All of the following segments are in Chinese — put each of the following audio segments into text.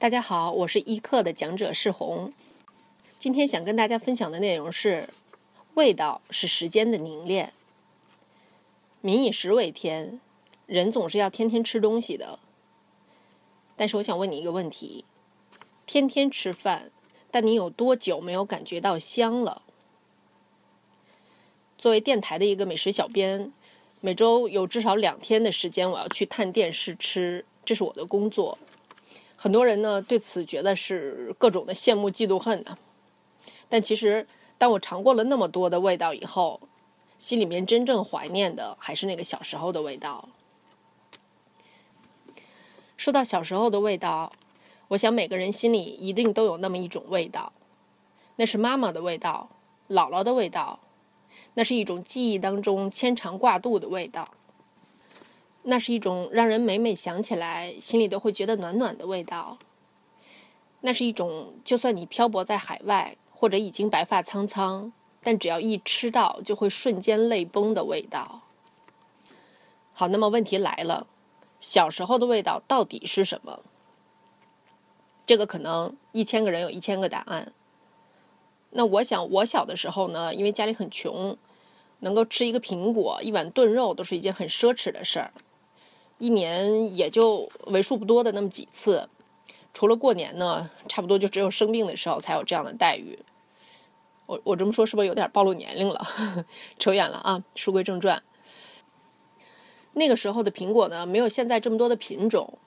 大家好，我是一课的讲者世红。今天想跟大家分享的内容是：味道是时间的凝练。民以食为天，人总是要天天吃东西的。但是我想问你一个问题：天天吃饭，但你有多久没有感觉到香了？作为电台的一个美食小编，每周有至少两天的时间，我要去探店试吃，这是我的工作。很多人呢对此觉得是各种的羡慕、嫉妒、恨呢。但其实，当我尝过了那么多的味道以后，心里面真正怀念的还是那个小时候的味道。说到小时候的味道，我想每个人心里一定都有那么一种味道，那是妈妈的味道、姥姥的味道，那是一种记忆当中牵肠挂肚的味道。那是一种让人每每想起来心里都会觉得暖暖的味道。那是一种就算你漂泊在海外或者已经白发苍苍，但只要一吃到就会瞬间泪崩的味道。好，那么问题来了，小时候的味道到底是什么？这个可能一千个人有一千个答案。那我想，我小的时候呢，因为家里很穷，能够吃一个苹果、一碗炖肉都是一件很奢侈的事儿。一年也就为数不多的那么几次，除了过年呢，差不多就只有生病的时候才有这样的待遇。我我这么说是不是有点暴露年龄了？扯远了啊！书归正传，那个时候的苹果呢，没有现在这么多的品种，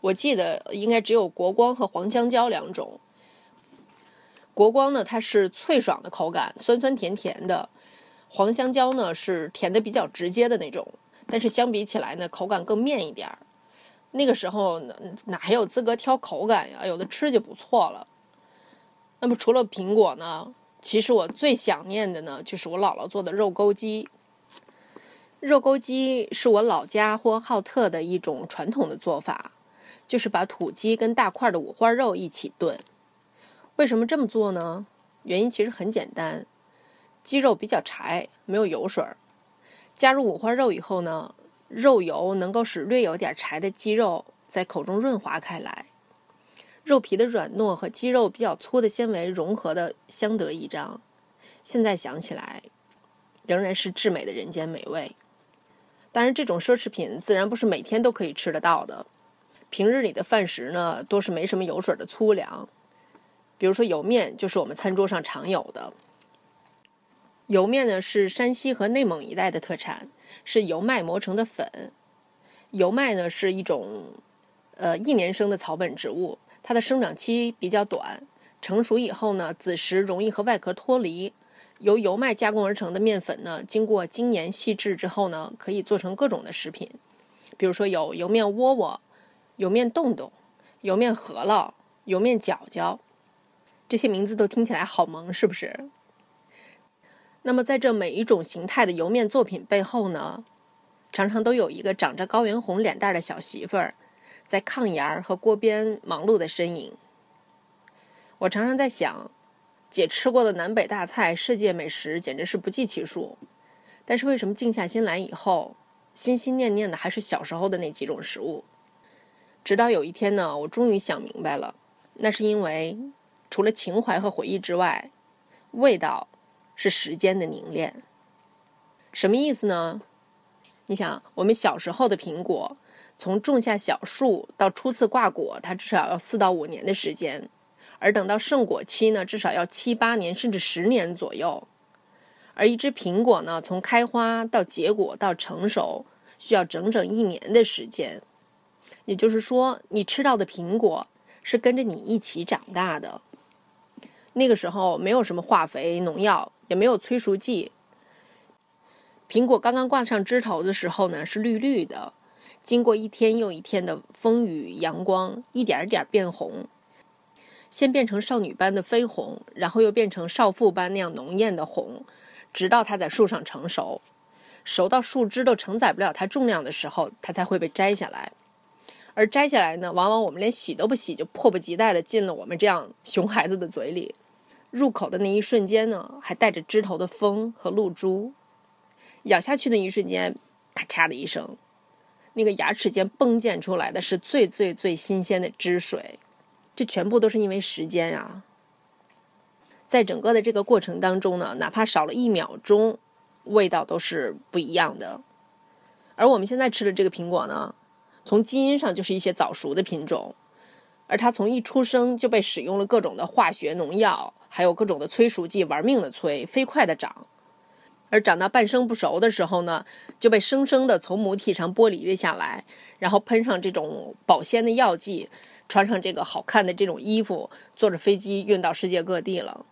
我记得应该只有国光和黄香蕉两种。国光呢，它是脆爽的口感，酸酸甜甜的；黄香蕉呢，是甜的比较直接的那种。但是相比起来呢，口感更面一点儿。那个时候哪还有资格挑口感呀？有的吃就不错了。那么除了苹果呢？其实我最想念的呢，就是我姥姥做的肉钩鸡。肉钩鸡是我老家呼和浩特的一种传统的做法，就是把土鸡跟大块的五花肉一起炖。为什么这么做呢？原因其实很简单，鸡肉比较柴，没有油水儿。加入五花肉以后呢，肉油能够使略有点柴的鸡肉在口中润滑开来，肉皮的软糯和鸡肉比较粗的纤维融合的相得益彰。现在想起来，仍然是至美的人间美味。当然，这种奢侈品自然不是每天都可以吃得到的。平日里的饭食呢，多是没什么油水的粗粮，比如说油面，就是我们餐桌上常有的。油面呢是山西和内蒙一带的特产，是油麦磨成的粉。油麦呢是一种呃一年生的草本植物，它的生长期比较短，成熟以后呢，子实容易和外壳脱离。由油麦加工而成的面粉呢，经过精研细制之后呢，可以做成各种的食品，比如说有油面窝窝、油面洞洞、油面饸饹、油面饺饺，这些名字都听起来好萌，是不是？那么，在这每一种形态的油面作品背后呢，常常都有一个长着高原红脸蛋的小媳妇儿，在炕沿儿和锅边忙碌的身影。我常常在想，姐吃过的南北大菜、世界美食简直是不计其数，但是为什么静下心来以后，心心念念的还是小时候的那几种食物？直到有一天呢，我终于想明白了，那是因为除了情怀和回忆之外，味道。是时间的凝练，什么意思呢？你想，我们小时候的苹果，从种下小树到初次挂果，它至少要四到五年的时间；而等到盛果期呢，至少要七八年甚至十年左右。而一只苹果呢，从开花到结果到成熟，需要整整一年的时间。也就是说，你吃到的苹果是跟着你一起长大的。那个时候没有什么化肥、农药。也没有催熟剂。苹果刚刚挂上枝头的时候呢，是绿绿的。经过一天又一天的风雨阳光，一点一点变红。先变成少女般的绯红，然后又变成少妇般那样浓艳的红，直到它在树上成熟，熟到树枝都承载不了它重量的时候，它才会被摘下来。而摘下来呢，往往我们连洗都不洗，就迫不及待地进了我们这样熊孩子的嘴里。入口的那一瞬间呢，还带着枝头的风和露珠；咬下去的一瞬间，咔嚓的一声，那个牙齿间迸溅出来的是最最最新鲜的汁水。这全部都是因为时间啊。在整个的这个过程当中呢，哪怕少了一秒钟，味道都是不一样的。而我们现在吃的这个苹果呢，从基因上就是一些早熟的品种，而它从一出生就被使用了各种的化学农药，还有各种的催熟剂，玩命的催，飞快的长。而长到半生不熟的时候呢，就被生生的从母体上剥离了下来，然后喷上这种保鲜的药剂，穿上这个好看的这种衣服，坐着飞机运到世界各地了。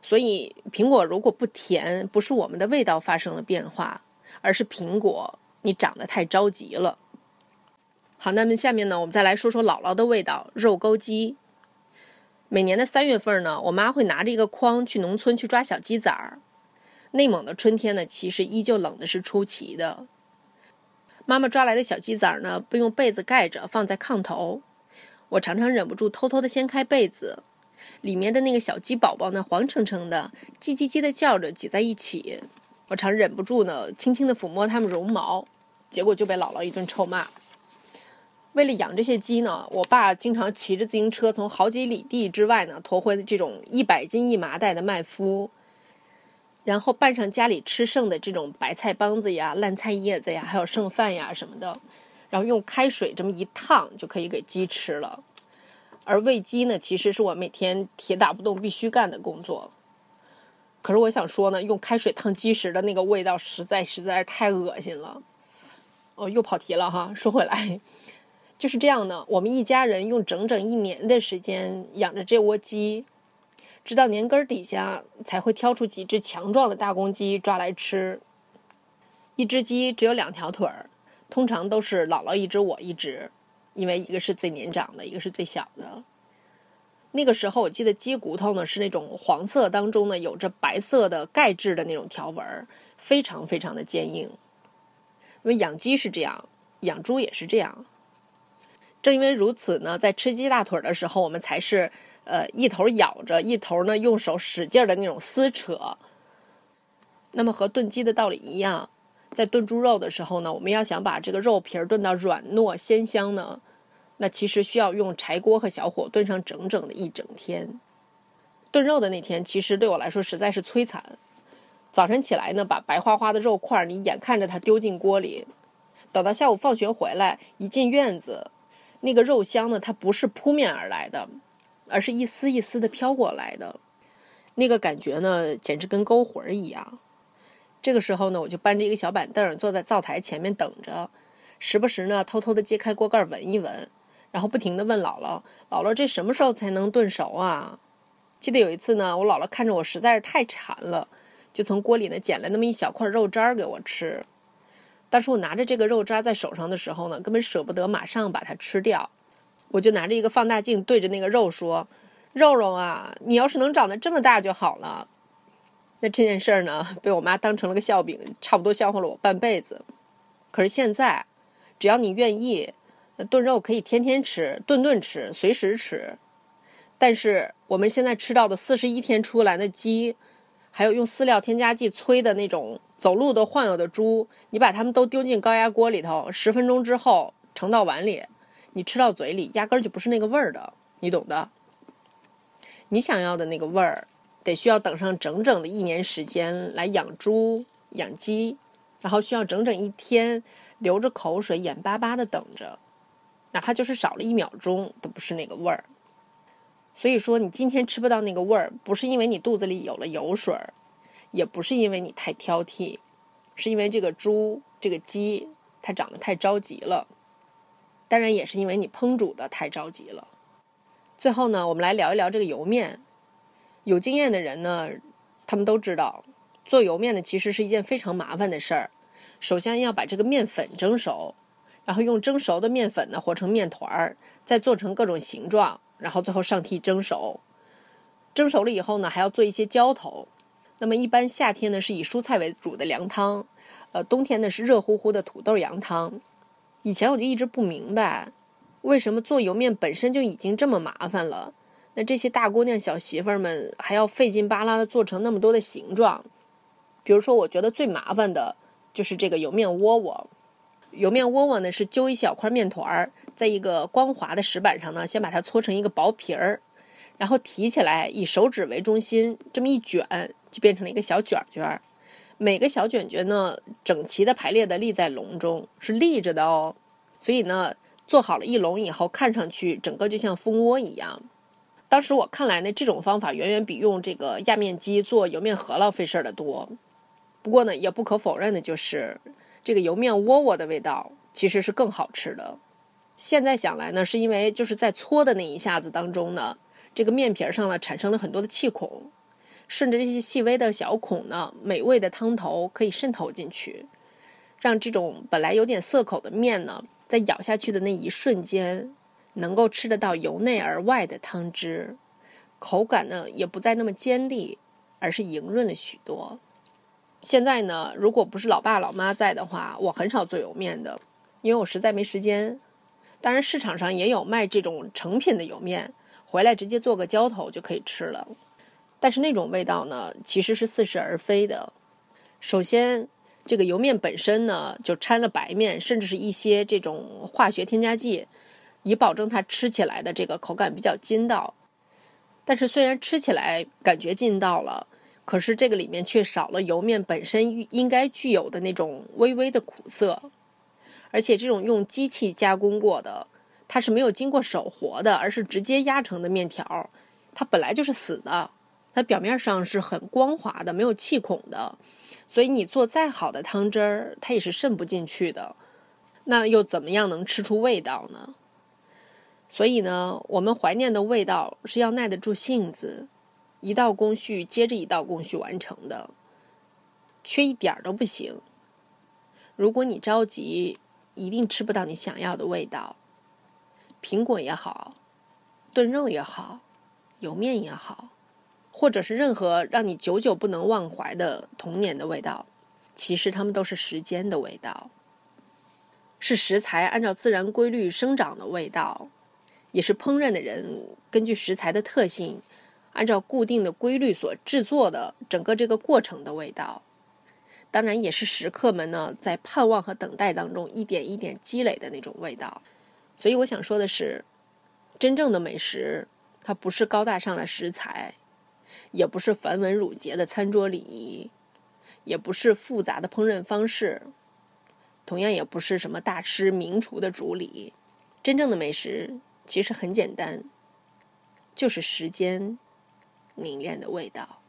所以，苹果如果不甜，不是我们的味道发生了变化，而是苹果你长得太着急了。好，那么下面呢，我们再来说说姥姥的味道——肉钩鸡。每年的三月份呢，我妈会拿着一个筐去农村去抓小鸡崽儿。内蒙的春天呢，其实依旧冷的是出奇的。妈妈抓来的小鸡崽儿呢，不用被子盖着，放在炕头。我常常忍不住偷偷的掀开被子。里面的那个小鸡宝宝呢，黄澄澄的，叽叽叽的叫着，挤在一起。我常忍不住呢，轻轻的抚摸它们绒毛，结果就被姥姥一顿臭骂。为了养这些鸡呢，我爸经常骑着自行车从好几里地之外呢，驮回这种一百斤一麻袋的麦麸，然后拌上家里吃剩的这种白菜帮子呀、烂菜叶子呀，还有剩饭呀什么的，然后用开水这么一烫，就可以给鸡吃了。而喂鸡呢，其实是我每天铁打不动必须干的工作。可是我想说呢，用开水烫鸡时的那个味道，实在实在是太恶心了。哦，又跑题了哈。说回来，就是这样的。我们一家人用整整一年的时间养着这窝鸡，直到年根底下才会挑出几只强壮的大公鸡抓来吃。一只鸡只有两条腿儿，通常都是姥姥一只，我一只。因为一个是最年长的，一个是最小的。那个时候，我记得鸡骨头呢是那种黄色当中呢有着白色的钙质的那种条纹，非常非常的坚硬。因为养鸡是这样，养猪也是这样。正因为如此呢，在吃鸡大腿的时候，我们才是呃一头咬着，一头呢用手使劲的那种撕扯。那么和炖鸡的道理一样。在炖猪肉的时候呢，我们要想把这个肉皮儿炖到软糯鲜香呢，那其实需要用柴锅和小火炖上整整的一整天。炖肉的那天，其实对我来说实在是摧残。早晨起来呢，把白花花的肉块儿，你眼看着它丢进锅里，等到下午放学回来，一进院子，那个肉香呢，它不是扑面而来的，而是一丝一丝的飘过来的，那个感觉呢，简直跟勾魂儿一样。这个时候呢，我就搬着一个小板凳，坐在灶台前面等着，时不时呢偷偷的揭开锅盖闻一闻，然后不停的问姥姥：“姥姥，这什么时候才能炖熟啊？”记得有一次呢，我姥姥看着我实在是太馋了，就从锅里呢捡了那么一小块肉渣给我吃。当时我拿着这个肉渣在手上的时候呢，根本舍不得马上把它吃掉，我就拿着一个放大镜对着那个肉说：“肉肉啊，你要是能长得这么大就好了。”那这件事儿呢，被我妈当成了个笑柄，差不多笑话了我半辈子。可是现在，只要你愿意，炖肉可以天天吃，顿顿吃，随时吃。但是我们现在吃到的四十一天出来的鸡，还有用饲料添加剂催的那种走路都晃悠的猪，你把它们都丢进高压锅里头，十分钟之后盛到碗里，你吃到嘴里压根儿就不是那个味儿的，你懂的。你想要的那个味儿。得需要等上整整的一年时间来养猪养鸡，然后需要整整一天流着口水眼巴巴的等着，哪怕就是少了一秒钟都不是那个味儿。所以说，你今天吃不到那个味儿，不是因为你肚子里有了油水儿，也不是因为你太挑剔，是因为这个猪这个鸡它长得太着急了，当然也是因为你烹煮的太着急了。最后呢，我们来聊一聊这个油面。有经验的人呢，他们都知道，做油面呢其实是一件非常麻烦的事儿。首先要把这个面粉蒸熟，然后用蒸熟的面粉呢和成面团儿，再做成各种形状，然后最后上屉蒸熟。蒸熟了以后呢，还要做一些浇头。那么一般夏天呢是以蔬菜为主的凉汤，呃，冬天呢是热乎乎的土豆羊汤。以前我就一直不明白，为什么做油面本身就已经这么麻烦了。那这些大姑娘、小媳妇们还要费劲巴拉的做成那么多的形状，比如说，我觉得最麻烦的就是这个油面窝窝。油面窝窝呢是揪一小块面团儿，在一个光滑的石板上呢，先把它搓成一个薄皮儿，然后提起来，以手指为中心，这么一卷，就变成了一个小卷卷儿。每个小卷卷呢，整齐的排列的立在笼中，是立着的哦。所以呢，做好了一笼以后，看上去整个就像蜂窝一样。当时我看来呢，这种方法远远比用这个压面机做油面饸饹费事儿的多。不过呢，也不可否认的就是，这个油面窝窝的味道其实是更好吃的。现在想来呢，是因为就是在搓的那一下子当中呢，这个面皮上呢产生了很多的气孔。顺着这些细微的小孔呢，美味的汤头可以渗透进去，让这种本来有点涩口的面呢，在咬下去的那一瞬间，能够吃得到由内而外的汤汁，口感呢也不再那么尖利，而是莹润了许多。现在呢，如果不是老爸老妈在的话，我很少做油面的，因为我实在没时间。当然，市场上也有卖这种成品的油面，回来直接做个浇头就可以吃了。但是那种味道呢，其实是似是而非的。首先，这个油面本身呢，就掺了白面，甚至是一些这种化学添加剂，以保证它吃起来的这个口感比较筋道。但是虽然吃起来感觉劲道了，可是这个里面却少了油面本身应该具有的那种微微的苦涩。而且这种用机器加工过的，它是没有经过手活的，而是直接压成的面条，它本来就是死的。它表面上是很光滑的，没有气孔的，所以你做再好的汤汁儿，它也是渗不进去的。那又怎么样能吃出味道呢？所以呢，我们怀念的味道是要耐得住性子，一道工序接着一道工序完成的，缺一点儿都不行。如果你着急，一定吃不到你想要的味道。苹果也好，炖肉也好，油面也好。或者是任何让你久久不能忘怀的童年的味道，其实它们都是时间的味道，是食材按照自然规律生长的味道，也是烹饪的人根据食材的特性，按照固定的规律所制作的整个这个过程的味道。当然，也是食客们呢在盼望和等待当中一点一点积累的那种味道。所以，我想说的是，真正的美食，它不是高大上的食材。也不是繁文缛节的餐桌礼仪，也不是复杂的烹饪方式，同样也不是什么大师名厨的主理。真正的美食其实很简单，就是时间凝练的味道。